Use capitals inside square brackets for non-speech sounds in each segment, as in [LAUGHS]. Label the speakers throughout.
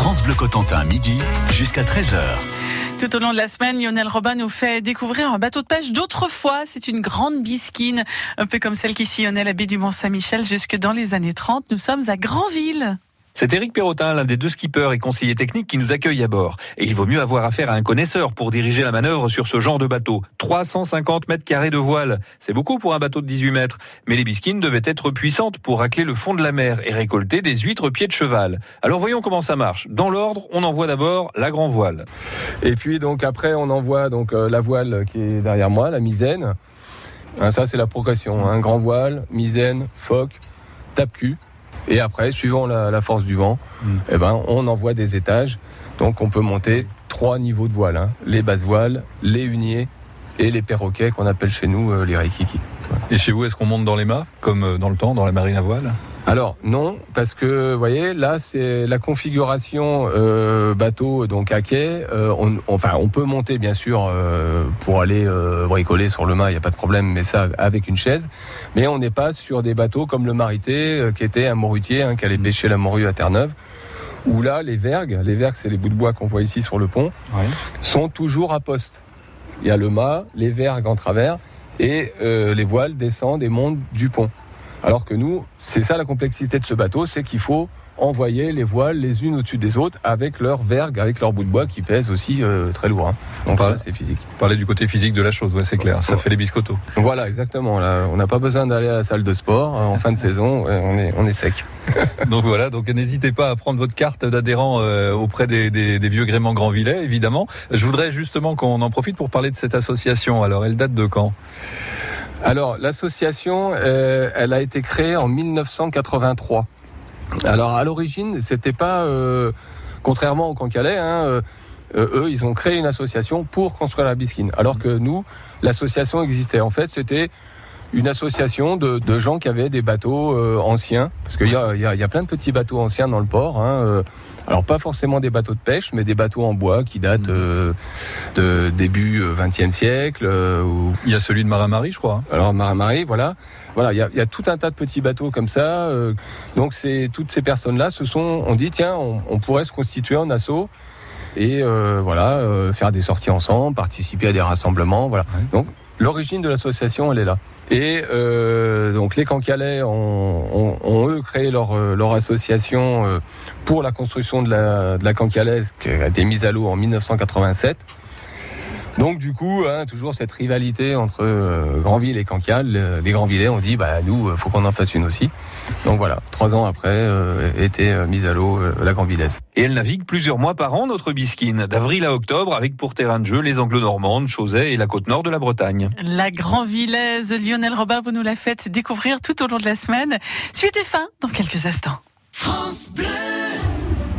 Speaker 1: France Bleu Cotentin, midi jusqu'à 13h.
Speaker 2: Tout au long de la semaine, Lionel Robin nous fait découvrir un bateau de pêche d'autrefois. C'est une grande bisquine, un peu comme celle qui sillonnait la baie du Mont-Saint-Michel jusque dans les années 30. Nous sommes à Granville.
Speaker 3: C'est Éric Perrotin, l'un des deux skippers et conseillers techniques qui nous accueille à bord. Et il vaut mieux avoir affaire à un connaisseur pour diriger la manœuvre sur ce genre de bateau. 350 mètres carrés de voile. C'est beaucoup pour un bateau de 18 mètres. Mais les bisquines devaient être puissantes pour racler le fond de la mer et récolter des huîtres pieds de cheval. Alors voyons comment ça marche. Dans l'ordre, on envoie d'abord la grand voile.
Speaker 4: Et puis donc après, on envoie donc euh, la voile qui est derrière moi, la misaine. Hein, ça c'est la progression. Un hein. grand voile, misaine, phoque, tape-cul. Et après, suivant la, force du vent, mm. eh ben, on envoie des étages. Donc on peut monter trois niveaux de voile. Hein. Les basses voiles, les huniers et les perroquets qu'on appelle chez nous euh, les reikiki.
Speaker 3: Et chez vous, est-ce qu'on monte dans les mâts, comme euh, dans le temps, dans la marine à voile?
Speaker 4: Alors non, parce que vous voyez, là c'est la configuration euh, bateau donc à quai. Euh, on, enfin, on peut monter bien sûr euh, pour aller bricoler sur le mât, il n'y a pas de problème, mais ça avec une chaise. Mais on n'est pas sur des bateaux comme le Marité, qui était un morutier hein, qui allait pêcher la morue à Terre-Neuve. Où là, les vergues, les vergues, c'est les bouts de bois qu'on voit ici sur le pont, sont toujours à poste. Il y a le mât, les vergues en travers, et les voiles descendent et montent du pont. Alors que nous, c'est ça la complexité de ce bateau, c'est qu'il faut envoyer les voiles les unes au-dessus des autres avec leurs vergues, avec leurs bouts de bois qui pèsent aussi euh, très lourd. Hein. Donc ça, c'est physique.
Speaker 3: Parler du côté physique de la chose, ouais, c'est clair. Ça fait les biscottos.
Speaker 4: Voilà, exactement. on n'a pas besoin d'aller à la salle de sport hein, en fin de [LAUGHS] saison. On est, on est sec. [LAUGHS]
Speaker 3: donc voilà. Donc n'hésitez pas à prendre votre carte d'adhérent euh, auprès des, vieux gréments Grandvillet, évidemment. Je voudrais justement qu'on en profite pour parler de cette association. Alors, elle date de quand?
Speaker 4: Alors, l'association, euh, elle a été créée en 1983. Alors, à l'origine, c'était pas, euh, contrairement au Cancalais, hein, euh, eux, ils ont créé une association pour construire la bisquine. Alors que nous, l'association existait. En fait, c'était une association de, gens qui avaient des bateaux anciens, parce qu'il y a, y, a, plein de petits bateaux anciens dans le port. Hein, alors pas forcément des bateaux de pêche, mais des bateaux en bois qui datent mmh. euh, de début XXe euh, siècle. Euh,
Speaker 3: il y a celui de Maramari, je crois. Hein.
Speaker 4: Alors Maramari, voilà, voilà, il y, a, tout un tas de petits bateaux comme ça. donc c'est toutes ces personnes-là se sont, on dit tiens, on, pourrait se constituer en assaut et voilà faire des sorties ensemble, participer à des rassemblements, voilà. Donc l'origine de l'association, elle est là. Et euh, donc les Cancalais ont, ont, eux créé leur, euh, association euh, pour la construction de la, de la qui a été mise à l'eau en 1987. Donc du coup, hein, toujours cette rivalité entre euh, Granville et Cancale. Les Granvillais ont dit, bah nous, euh, faut qu'on en fasse une aussi. Donc voilà, trois ans après, euh, était mise à l'eau la Granvillaise.
Speaker 3: Et elle navigue plusieurs mois par an, notre bisquine, d'avril à octobre, avec pour terrain de jeu les Anglo-Normandes, Chausey et la côte nord de la Bretagne.
Speaker 2: La Granvillaise, Lionel Robin, vous nous la faites découvrir tout au long de la semaine. Suite et fin dans quelques instants.
Speaker 1: France Bleu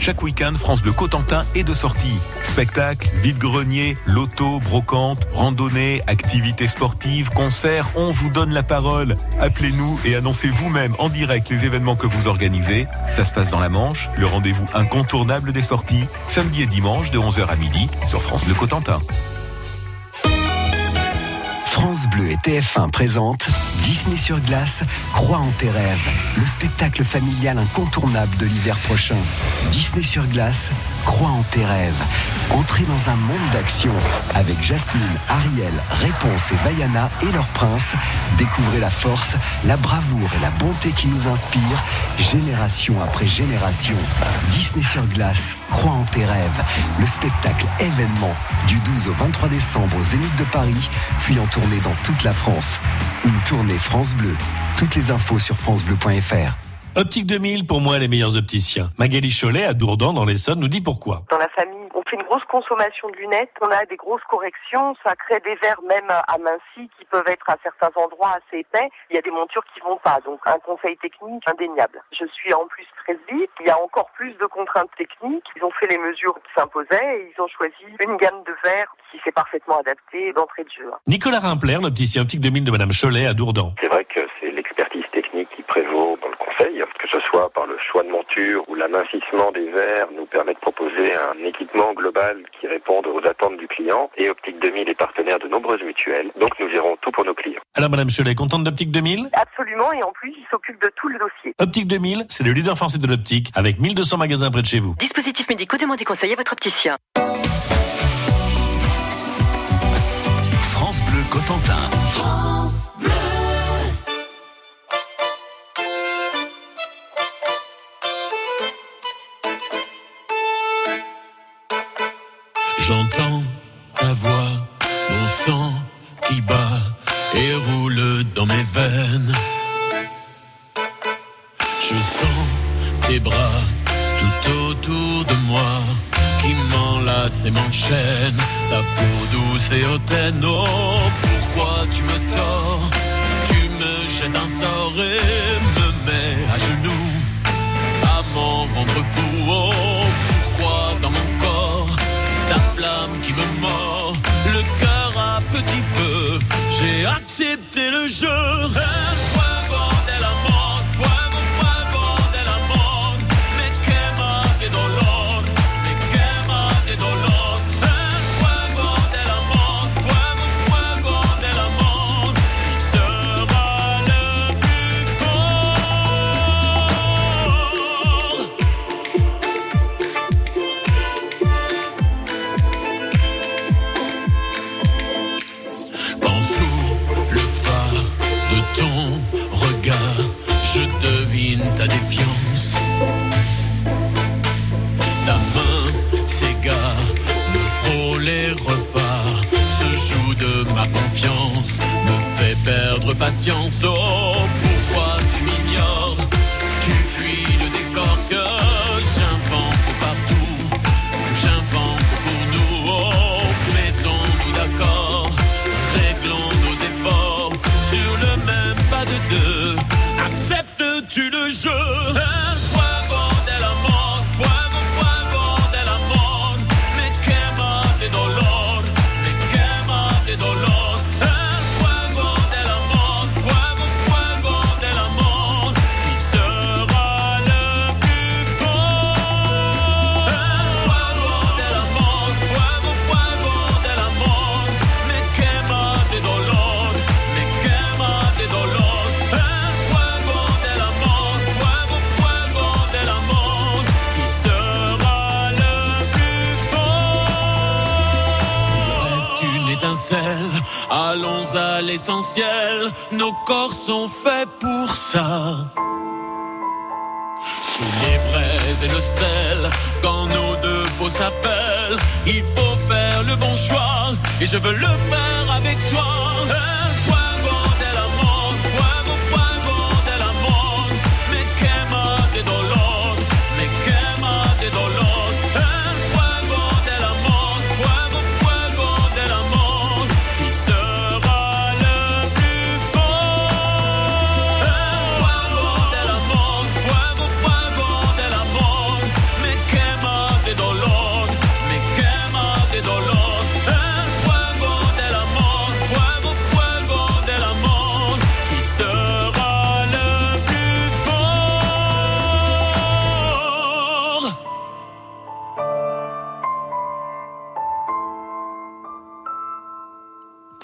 Speaker 1: chaque week-end, France Bleu Cotentin est de sortie. Spectacles, vide-grenier, loto, brocante, randonnée, activités sportives, concerts, on vous donne la parole. Appelez-nous et annoncez vous-même en direct les événements que vous organisez. Ça se passe dans la Manche, le rendez-vous incontournable des sorties, samedi et dimanche de 11h à midi sur France Bleu Cotentin.
Speaker 5: France Bleu et TF1 présentent Disney sur glace, Croix en tes rêves, le spectacle familial incontournable de l'hiver prochain. Disney sur glace, Croix en tes rêves. Entrez dans un monde d'action avec Jasmine, Ariel, Réponse et Vaiana et leur prince. Découvrez la force, la bravoure et la bonté qui nous inspirent, génération après génération. Disney sur glace, Croix en tes rêves, le spectacle événement du 12 au 23 décembre au Zénith de Paris, puis en tournée dans toute la France. Une tournée France Bleu. Toutes les infos sur francebleu.fr.
Speaker 6: Optique 2000, pour moi, les meilleurs opticiens. Magali Cholet, à Dourdan, dans l'Essonne, nous dit pourquoi.
Speaker 7: Dans la famille, fait une grosse consommation de lunettes, on a des grosses corrections, ça crée des verres même amincis qui peuvent être à certains endroits assez épais. Il y a des montures qui vont pas, donc un conseil technique indéniable. Je suis en plus très vite, il y a encore plus de contraintes techniques. Ils ont fait les mesures qui s'imposaient et ils ont choisi une gamme de verres qui s'est parfaitement adaptée d'entrée de jeu.
Speaker 6: Nicolas Rimpler, l'opticien optique 2000 de Madame Cholet à Dourdan.
Speaker 8: C'est vrai que c'est l'expertise technique qui prévaut dans le conseil, que ce soit par le choix de monture ou l'amincissement des verres, nous permet de proposer un équipement global qui réponde aux attentes du client. Et Optique 2000 est partenaire de nombreuses mutuelles, donc nous gérons tout pour nos clients.
Speaker 6: Alors Madame Cholet, contente d'Optique 2000
Speaker 7: Absolument, et en plus, il s'occupe de tout le dossier.
Speaker 6: Optique 2000, c'est le leader français de l'optique avec 1200 magasins près de chez vous.
Speaker 9: Dispositifs médicaux, demandez conseil à votre opticien.
Speaker 5: France Bleu Cotentin.
Speaker 10: J'entends ta voix, mon sang qui bat et roule dans mes veines. Je sens tes bras tout autour de moi qui m'enlacent et m'enchaînent. Ta peau douce et hautaine, oh, pourquoi tu me tords? Tu me jettes un sort et me mets à genoux. À m'en rendre fou, oh, pourquoi dans mon flamme qui me mord, le cœur à petit feu, j'ai accepté le jeu. Patience. Oh, pourquoi tu m'ignores? Tu fuis le décor que j'invente partout, j'invente pour nous. Oh, mettons-nous d'accord, réglons nos efforts sur le même pas de deux. Acceptes-tu le jeu? Fuego à l'essentiel. Nos corps sont faits pour ça. Sous les braises et le sel, quand nos deux peaux s'appellent, il faut faire le bon choix. Et je veux le faire avec toi.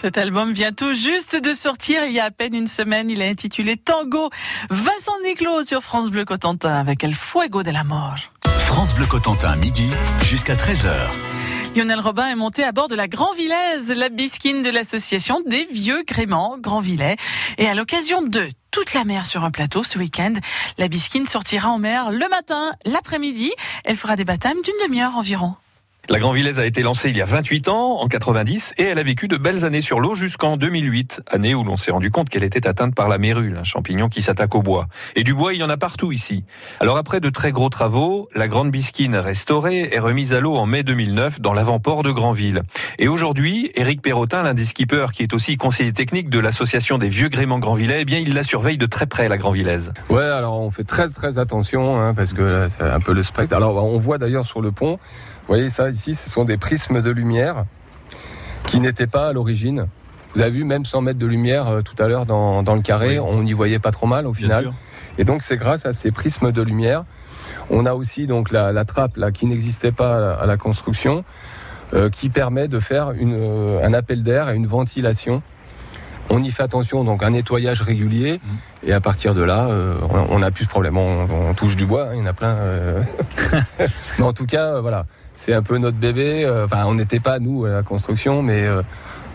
Speaker 2: Cet album vient tout juste de sortir il y a à peine une semaine. Il est intitulé Tango. Vincent Niclot sur France Bleu Cotentin avec El Fuego de la Mort.
Speaker 5: France Bleu Cotentin, midi jusqu'à 13h.
Speaker 2: Lionel Robin est monté à bord de la Grand Villaise, la bisquine de l'association des vieux gréments Grand Villet. Et à l'occasion de toute la mer sur un plateau ce week-end, la bisquine sortira en mer le matin, l'après-midi. Elle fera des baptêmes d'une demi-heure environ.
Speaker 3: La Grand Villaise a été lancée il y a 28 ans, en 90, et elle a vécu de belles années sur l'eau jusqu'en 2008, année où l'on s'est rendu compte qu'elle était atteinte par la mérule, un champignon qui s'attaque au bois. Et du bois, il y en a partout ici. Alors après de très gros travaux, la Grande Bisquine restaurée est remise à l'eau en mai 2009 dans l'avant-port de Granville. Et aujourd'hui, Éric Perrotin, l'un des skippers qui est aussi conseiller technique de l'association des vieux gréments Grandvillais, eh bien il la surveille de très près, la Grand Villaise.
Speaker 4: Ouais, alors on fait très très attention hein, parce que c'est un peu le spectre. Alors on voit d'ailleurs sur le pont, vous voyez ça ici, ce sont des prismes de lumière qui n'étaient pas à l'origine. Vous avez vu, même 100 mètres de lumière euh, tout à l'heure dans, dans le carré,
Speaker 3: Oui.
Speaker 4: on n'y voyait pas trop mal au final. Et donc c'est grâce à ces prismes de lumière. On a aussi donc la, la trappe là qui n'existait pas à la construction, euh, qui permet de faire une, euh, un appel d'air et une ventilation. On y fait attention, donc un nettoyage régulier, et à partir de là, on n'a plus ce problème. On, on touche du bois, hein, il y en a plein. [LAUGHS] [LAUGHS] mais en tout cas, voilà, c'est un peu notre bébé. euh, Enfin, on n'était pas nous à la construction, mais euh,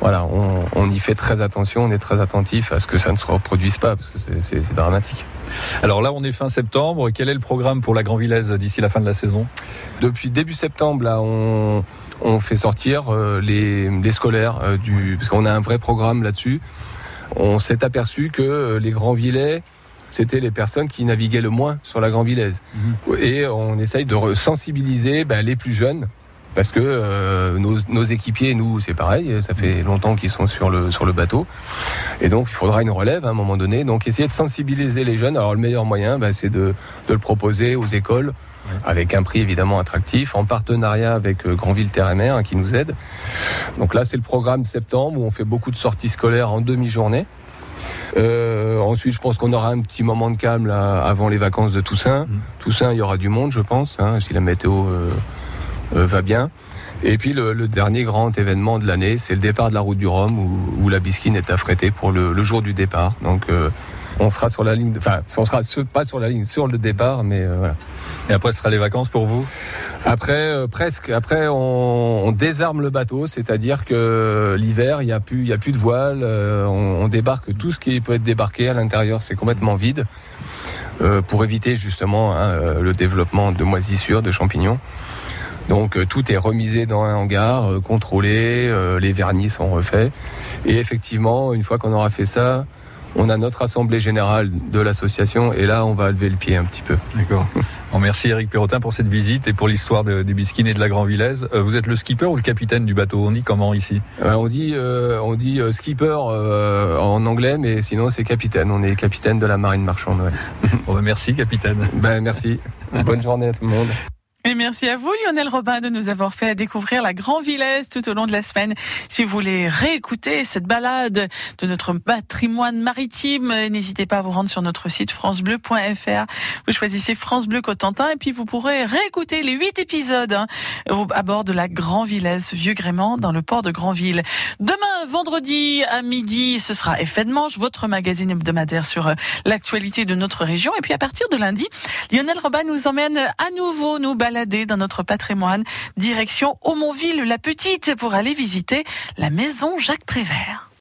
Speaker 4: voilà, on, on y fait très attention, on est très attentif à ce que ça ne se reproduise pas, parce que c'est- dramatique.
Speaker 3: Alors là, on est fin septembre. Quel est le programme pour la Grand Villaise d'ici la fin de la saison?
Speaker 4: Depuis début septembre, là, on, on fait sortir euh, les, les scolaires euh, du, parce qu'on a un vrai programme là-dessus. On s'est aperçu que euh, les grands villets, c'était les personnes qui naviguaient le moins sur la Grand Villaise. Et on essaye de sensibiliser bah, les plus jeunes. Parce que euh, nos, nos équipiers, nous, c'est pareil, ça fait longtemps qu'ils sont sur le, sur le bateau. Et donc, il faudra une relève à un moment donné. Donc, essayer de sensibiliser les jeunes. Alors, le meilleur moyen, bah, c'est de, de le proposer aux écoles, avec un prix évidemment attractif, en partenariat avec euh, Grandville Terre et Mer, hein, qui nous aide. Donc là, c'est le programme septembre, où on fait beaucoup de sorties scolaires en demi-journée. Euh, ensuite, je pense qu'on aura un petit moment de calme là, avant les vacances de Toussaint. Toussaint, il y aura du monde, je pense, hein, si la météo euh, euh, va bien. Et puis le, le dernier grand événement de l'année, c'est le départ de la route du Rhum, où, où la bisquine est affrétée pour le, le jour du départ. Donc on sera sur la ligne, de- enfin, on sera sur- pas sur la ligne, sur le départ, mais euh, voilà.
Speaker 3: Et après, ce sera les vacances pour vous?
Speaker 4: Après, euh, presque. Après, on, on désarme le bateau, c'est-à-dire que l'hiver, il n'y a plus, il y a plus de voile. euh, on, on débarque tout ce qui peut être débarqué à l'intérieur, c'est complètement vide, pour éviter justement hein, le développement de moisissures, de champignons. Donc euh, tout est remisé dans un hangar, euh, contrôlé, euh, les vernis sont refaits. Et effectivement, une fois qu'on aura fait ça, on a notre assemblée générale de l'association et là, on va lever le pied un petit peu.
Speaker 3: D'accord. [LAUGHS] Bon, merci Eric Perrotin pour cette visite et pour l'histoire de- des bisquines et de la Grand Villaise. Euh, vous êtes le skipper ou le capitaine du bateau? On dit comment ici?
Speaker 4: Euh, on dit, euh, on dit skipper en anglais, mais sinon c'est capitaine. On est capitaine de la marine marchande. Ouais. [LAUGHS]
Speaker 3: Bon, bah, Merci capitaine.
Speaker 4: ben, merci. [LAUGHS] Bonne journée à tout le monde.
Speaker 2: Et merci à vous, Lionel Robin, de nous avoir fait découvrir la Grand Villaise tout au long de la semaine. Si vous voulez réécouter cette balade de notre patrimoine maritime, n'hésitez pas à vous rendre sur notre site francebleu.fr. Vous choisissez France Bleu Cotentin et puis vous pourrez réécouter les huit épisodes hein, à bord de la Grand Villaise Vieux Grément dans le port de Grandville. Demain, vendredi à midi, ce sera Effet de Manche, votre magazine hebdomadaire sur euh, l'actualité de notre région. Et puis à partir de lundi, Lionel Robin nous emmène à nouveau nous dans notre patrimoine, direction Aumonville la Petite pour aller visiter la maison Jacques Prévert.